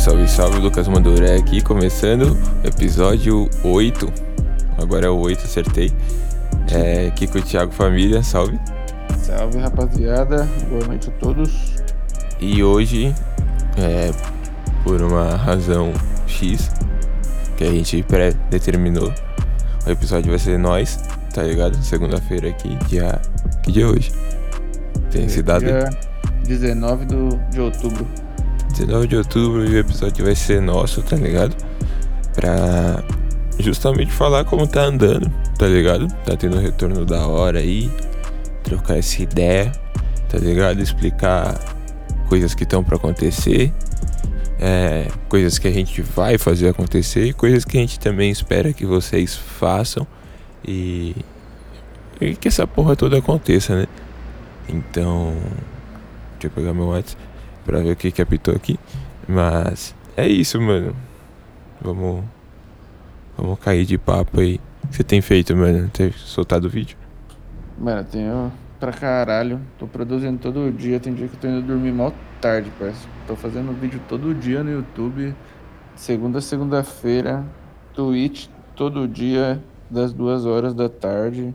Salve, salve, Lucas Manduré aqui, começando episódio 8. Agora é o 8, acertei. É, aqui com o Thiago Família, salve. Salve rapaziada, boa noite a todos. E hoje, é, por uma razão X, que a gente pré-determinou, o episódio vai ser nós, tá ligado? Segunda-feira aqui, dia. Que dia é hoje? Tem aí? Dia 19 do, de outubro. 19 de outubro e o episódio vai ser nosso, tá ligado? Pra justamente falar como tá andando, tá ligado? Tá tendo um retorno da hora aí, trocar essa ideia, tá ligado? Explicar coisas que estão pra acontecer, é, coisas que a gente vai fazer acontecer e coisas que a gente também espera que vocês façam e, e que essa porra toda aconteça, né? Então, deixa eu pegar meu WhatsApp pra ver o que que apitou aqui. Mas é isso, mano. Vamos. Vamos cair de papo aí. O que você tem feito, mano? Tem soltado o vídeo? Mano, eu tenho pra caralho. Tô produzindo todo dia. Tem dia que eu tô indo dormir mal tarde, parece. Tô fazendo vídeo todo dia no YouTube. Segunda segunda-feira. Twitch todo dia, das duas horas da tarde.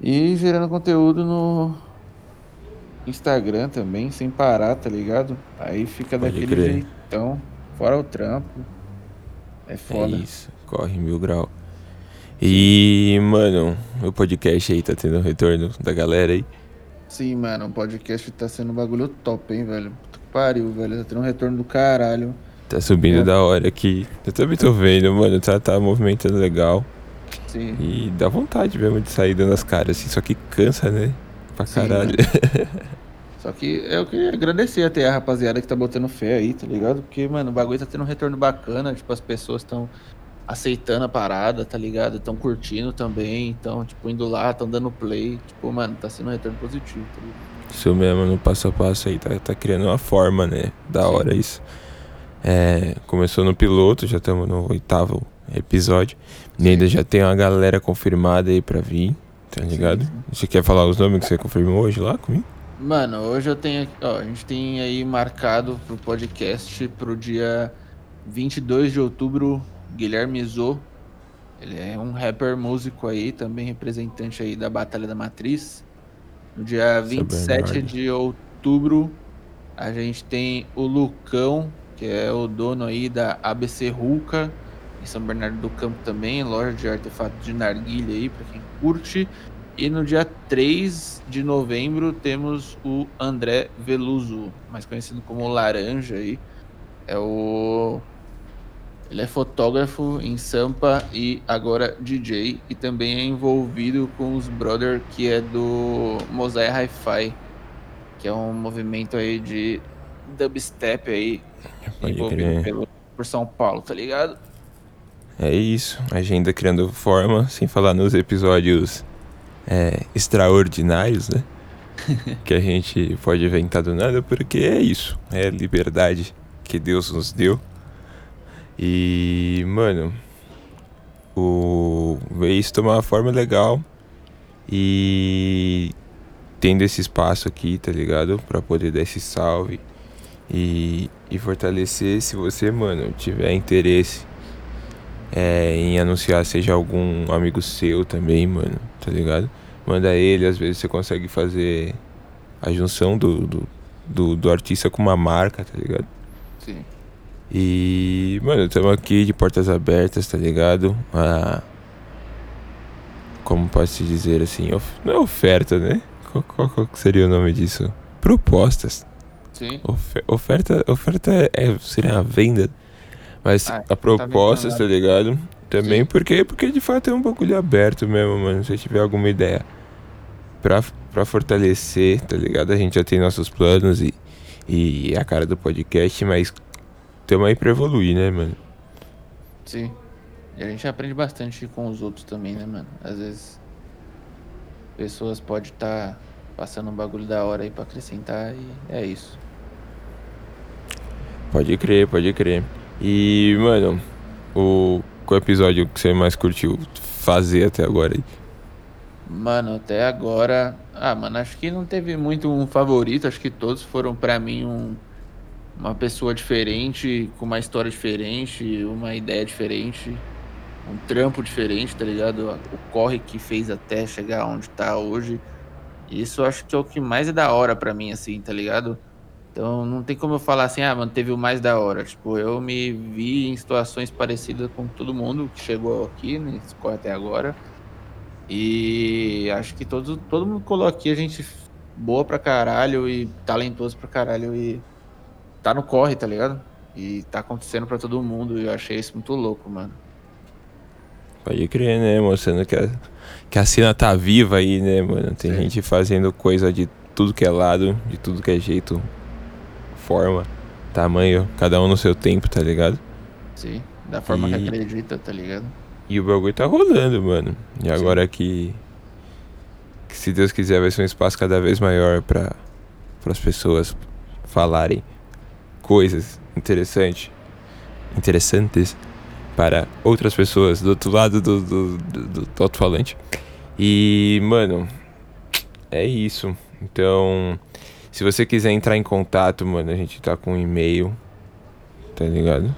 E gerando conteúdo no Instagram também, sem parar, tá ligado? Aí fica Pode daquele crer. jeitão. Fora o trampo. É foda. É isso. Corre mil grau. E, mano, o podcast aí tá tendo um retorno da galera aí. Sim, mano, o podcast tá sendo um bagulho top, hein, velho. Puta que pariu, velho. Tá tendo um retorno do caralho. Tá subindo É. da hora aqui. Eu também tô vendo, mano. Tá, tá movimentando legal. Sim. E dá vontade mesmo de sair dando as caras, assim. Só que cansa, né? Pra Sim, caralho. Só que eu queria agradecer até a rapaziada que tá botando fé aí, tá ligado? Porque, mano, o bagulho tá tendo um retorno bacana. Tipo, as pessoas estão aceitando a parada, tá ligado? Estão curtindo também. Então, tipo, indo lá, estão dando play. Tipo, mano, tá sendo um retorno positivo, tá ligado? Isso mesmo, no passo a passo aí, tá, tá criando uma forma, né? Da Sim. hora isso. É, começou no piloto, já estamos no oitavo episódio. E Sim. ainda já tem uma galera confirmada aí pra vir, tá ligado? sim. Você quer falar os nomes que você confirmou hoje lá comigo? Mano, hoje eu tenho ó, a gente tem aí marcado pro podcast pro dia 22 de outubro, Guilherme Zo. Ele é um rapper músico aí, também representante aí da Batalha da Matriz. No dia 27 Bernardo. de outubro, a gente tem o Lucão, que é o dono aí da ABC Ruca, em São Bernardo do Campo também, loja de artefatos de narguilha aí, pra quem curte. E no dia 3 de novembro temos o André Veluso, mais conhecido como Laranja aí. É o. Ele é fotógrafo em Sampa e agora DJ. E também é envolvido com os brother que é do Mosaic Hi-Fi. Que é um movimento aí de dubstep aí. Pode envolvido crer. pelo, por São Paulo, tá ligado? É isso, agenda criando forma, sem falar nos episódios é, extraordinários, né? que a gente pode inventar do nada, porque é isso, é liberdade que Deus nos deu. E, mano, o ver isso tomar uma forma legal e tendo esse espaço aqui, tá ligado? Pra poder dar esse salve e, e fortalecer se você, mano, tiver interesse é, em anunciar, seja algum amigo seu também, mano, tá ligado? Manda ele, às vezes você consegue fazer a junção do, do, do, do artista com uma marca, tá ligado? Sim. E, mano, estamos aqui de portas abertas, tá ligado? A, como pode se dizer assim? of- não é oferta, né? Qual, qual, qual seria o nome disso? Propostas. Sim. Ofe- oferta oferta é- seria a venda. Mas Ah, a tá propostas, tá vendendo ligado? Também Sim. porque, porque de fato é um bagulho aberto mesmo, mano. Se tiver alguma ideia pra, pra fortalecer, tá ligado? A gente já tem nossos planos e, e a cara do podcast, mas tamo aí pra evoluir, né, mano? Sim. E a gente aprende bastante com os outros também, né, mano? Às vezes pessoas podem estar passando um bagulho da hora aí pra acrescentar e é isso. Pode crer, pode crer. E, mano, o qual episódio que você mais curtiu fazer até agora aí? Mano, até agora. Ah, mano, acho que não teve muito um favorito. Acho que todos foram pra mim um, uma pessoa diferente, com uma história diferente, uma ideia diferente, um trampo diferente, tá ligado? O corre que fez até chegar onde tá hoje. Isso acho que é o que mais é da hora para mim, assim, tá ligado? Então não tem como eu falar assim, ah, mano, teve o mais da hora. Tipo, eu me vi em situações parecidas com todo mundo que chegou aqui, corre até agora. E acho que todo, todo mundo colocou aqui a gente boa pra caralho e talentoso pra caralho e tá no corre, tá ligado? E tá acontecendo pra todo mundo e eu achei isso muito louco, mano. Pode crer, né? Mostrando que a, que a cena tá viva aí, né, mano? Tem Sim. gente fazendo coisa de tudo que é lado, de tudo que é jeito, forma, tamanho, cada um no seu tempo, tá ligado? Sim, da forma e... que acredita, tá ligado? E o bagulho tá rolando, mano. E agora que, que, se Deus quiser, vai ser um espaço cada vez maior para as pessoas falarem coisas interessantes, interessantes para outras pessoas do outro lado do, do, do, do alto-falante. E, mano, é isso. Então, se você quiser entrar em contato, mano, a gente tá com um e-mail, tá ligado?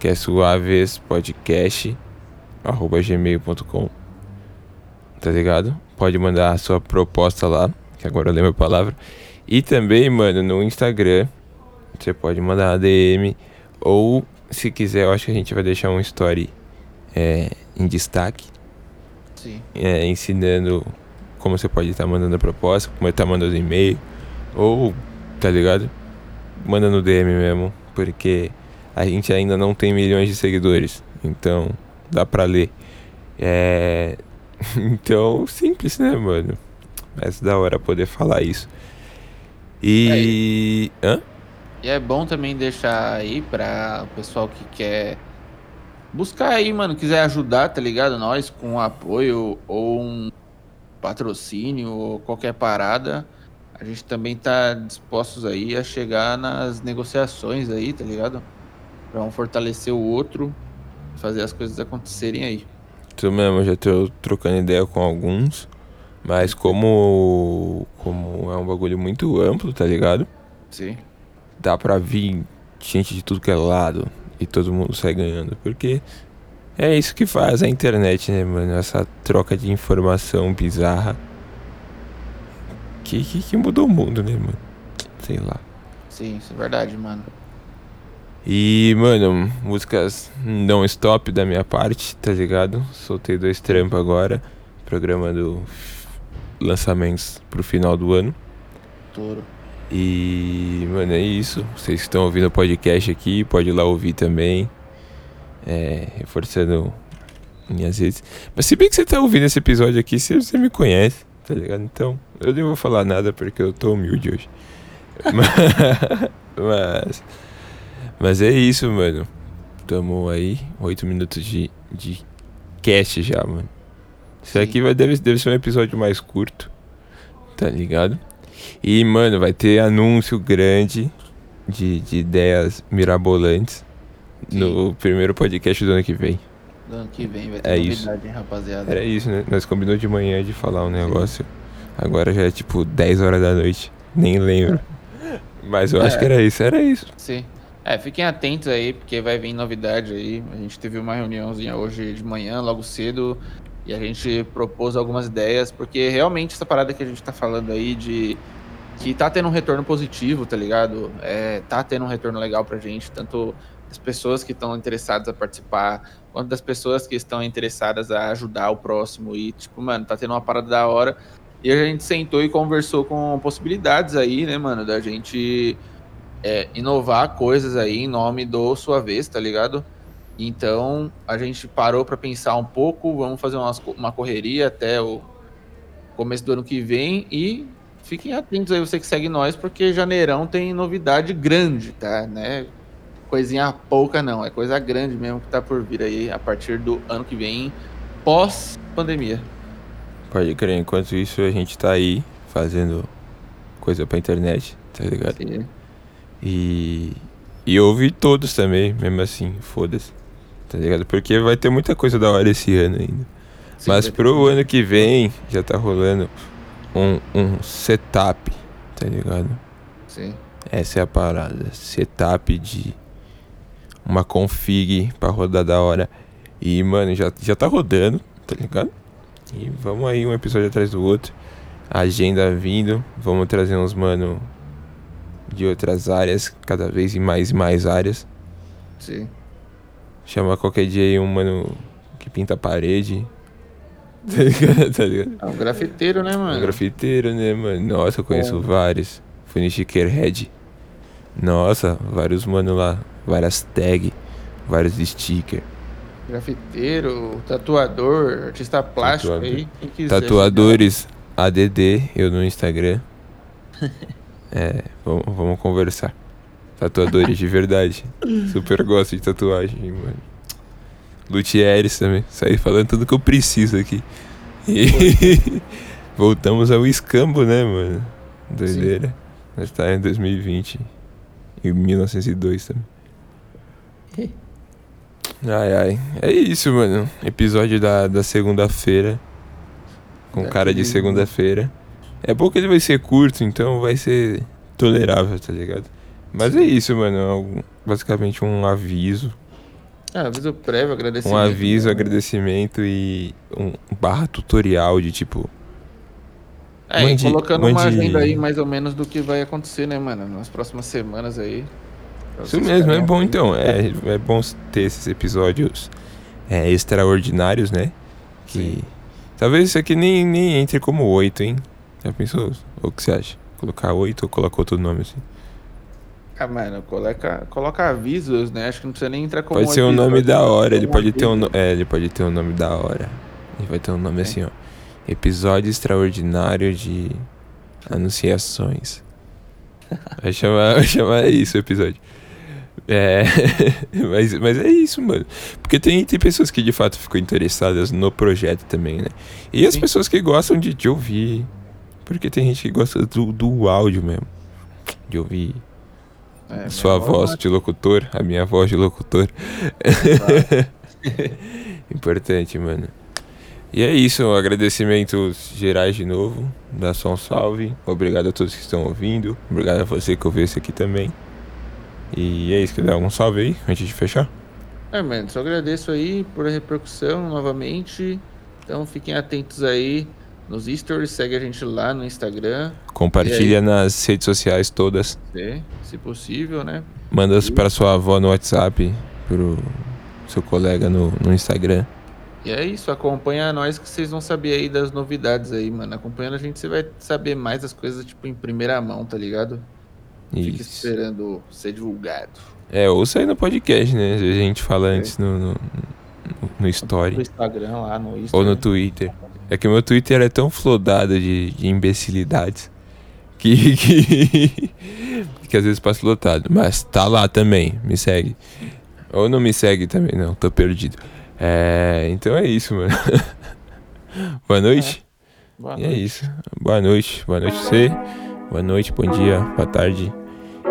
que é suavespodcast.gmail.com Tá ligado? Pode mandar a sua proposta lá, que agora eu lembro a palavra. E também, mano, no Instagram, você pode mandar uma DM. Ou, se quiser, eu acho que a gente vai deixar um story é, em destaque. Sim. É, ensinando como você pode estar mandando a proposta, como estar tá mandando e-mail. Ou, tá ligado? Manda no DM mesmo, porque a gente ainda não tem milhões de seguidores, então dá pra ler. É... Então, simples, né, mano? Mas da hora poder falar isso. E. É, Hã? E é bom também deixar aí pra o pessoal que quer buscar aí, mano, quiser ajudar, tá ligado? Nós com um apoio ou um patrocínio ou qualquer parada. A gente também tá dispostos aí a chegar nas negociações aí, tá ligado? Pra um fortalecer o outro, fazer as coisas acontecerem aí. Tu mesmo, já tô trocando ideia com alguns, mas como, como é um bagulho muito amplo, tá ligado? Sim. Dá pra vir gente de tudo que é lado e todo mundo sai ganhando, porque é isso que faz a internet, né, mano? Essa troca de informação bizarra que, que, que mudou o mundo, né, mano? Sei lá. Sim, isso é verdade, mano. E, mano, músicas não stop da minha parte, tá ligado? Soltei dois trampos agora, programando lançamentos pro final do ano. Toro. E, mano, é isso. Vocês que estão ouvindo o podcast aqui, pode ir lá ouvir também. É, reforçando minhas redes. Mas se bem que você tá ouvindo esse episódio aqui, você, você me conhece, tá ligado? Então, eu não vou falar nada porque eu tô humilde hoje. mas mas é isso, mano. Tamo aí, oito minutos de, de cast já, mano. Isso aqui vai, deve, deve ser um episódio mais curto, tá ligado? E, mano, vai ter anúncio grande de, de ideias mirabolantes Sim. no primeiro podcast do ano que vem. Do ano que vem vai ter é novidade, isso. hein, rapaziada. Era isso, né? Nós combinou de manhã de falar um negócio. Agora já é tipo 10 horas da noite. Nem lembro. Mas eu é. acho que era isso, era isso. Sim. É, fiquem atentos aí, porque vai vir novidade aí. A gente teve uma reuniãozinha hoje de manhã, logo cedo, e a gente propôs algumas ideias, porque realmente essa parada que a gente tá falando aí de que tá tendo um retorno positivo, tá ligado? É, tá tendo um retorno legal pra gente, tanto das pessoas que estão interessadas a participar, quanto das pessoas que estão interessadas a ajudar o próximo. E, tipo, mano, tá tendo uma parada da hora. E a gente sentou e conversou com possibilidades aí, né, mano, da gente é, inovar coisas aí em nome do sua vez, tá ligado? Então a gente parou para pensar um pouco, vamos fazer uma, uma correria até o começo do ano que vem e fiquem atentos aí você que segue nós, porque janeirão tem novidade grande, tá? Né? Coisinha pouca não, é coisa grande mesmo que tá por vir aí a partir do ano que vem, pós pandemia. Pode crer, enquanto isso a gente tá aí fazendo coisa pra internet, tá ligado? Sim. E, e ouvi todos também, mesmo assim, foda-se. Tá ligado? Porque vai ter muita coisa da hora esse ano ainda. Sim, Mas pro ano que vem já tá rolando um, um setup, tá ligado? Sim. Essa é a parada. Setup de uma config pra rodar da hora. E, mano, já, já tá rodando, tá ligado? E vamos aí um episódio atrás do outro. Agenda vindo. Vamos trazer uns, mano, de outras áreas, cada vez em mais e mais áreas. Sim. Chamar qualquer dia aí um mano que pinta a parede. Tá ligado? Tá ligado? É um grafiteiro, né, mano? Um grafiteiro, né, mano? Nossa, eu conheço Bom. vários. No Head. Nossa, vários mano lá. Várias tags, vários stickers. Grafiteiro, tatuador, artista plástico Tatuador. aí. Quem quiser Tatuadores ADD, eu no Instagram. É, vamos, vamos conversar. Tatuadores de verdade. Super gosto de tatuagem, mano. Luthieres também. Saí falando tudo que eu preciso aqui. E voltamos ao escambo, né, mano? Doideira. Nós tá em 2020. Em 1902 também. Ai, ai. É isso, mano. Episódio da, da segunda-feira. Com cara de segunda-feira. É bom que ele vai ser curto, então vai ser tolerável, tá ligado? Mas é isso, mano. é basicamente um aviso. Ah, aviso prévio, agradecimento. Um aviso, né? agradecimento e um barra tutorial de tipo. É, Mande- colocando uma mande- agenda aí mais ou menos do que vai acontecer, né, mano? Nas próximas semanas aí. Isso mesmo, é bom então. É, é bom ter esses episódios é, extraordinários, né? Que. Sim. Talvez isso aqui nem, nem entre como oito, hein? Já pensou? O que você acha? Colocar oito ou colocar outro nome assim? Ah, mano, coloca, coloca avisos, né? Acho que não precisa nem entrar como Pode ser um nome da hora, ele pode ter um, é, ele pode ter um nome da hora. Ele vai ter um nome É. assim, ó. Episódio extraordinário de anunciações. Vai chamar, vai chamar isso o episódio. É, mas, mas é isso, mano. Porque tem, tem pessoas que de fato ficam interessadas no projeto também, né? E as Sim. pessoas que gostam de, de ouvir. Porque tem gente que gosta do, do áudio mesmo. De ouvir É, sua voz de locutor, a minha voz de locutor. Importante, mano. E é isso, agradecimentos gerais de novo. Dá só um salve. Obrigado a todos que estão ouvindo. Obrigado a você que ouviu esse aqui também. E é isso, quer dar um salve aí antes de fechar? É, mano, só agradeço aí por a repercussão novamente. Então fiquem atentos aí nos stories, segue a gente lá no Instagram, Compartilha nas redes sociais todas. se, se possível, né? Manda para sua avó no WhatsApp, pro seu colega no, no Instagram. E é isso, acompanha nós que vocês vão saber aí das novidades aí, mano. Acompanhando a gente, você vai saber mais das coisas, tipo, em primeira mão, tá ligado? Fica esperando ser divulgado. É, ouça aí no podcast, né? Às vezes a gente fala É. antes no, no, no story. No Instagram lá, no Insta. Ou no? Twitter. É que o meu Twitter é tão flodado de, de imbecilidades que, que, que às vezes passa lotado. Mas tá lá também, me segue. Ou não me segue também, não, tô perdido. É, então é isso, mano. Boa noite. Boa E é noite. isso. Boa noite. Boa noite você. Boa noite, bom dia, boa tarde.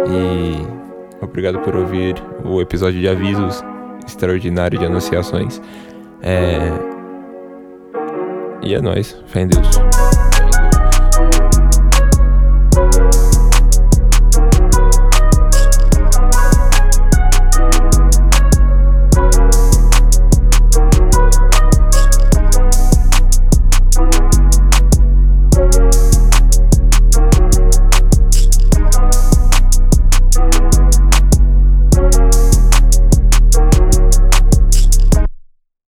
E obrigado por ouvir o episódio de avisos extraordinário de anunciações. É... E é nóis. Fé em Deus.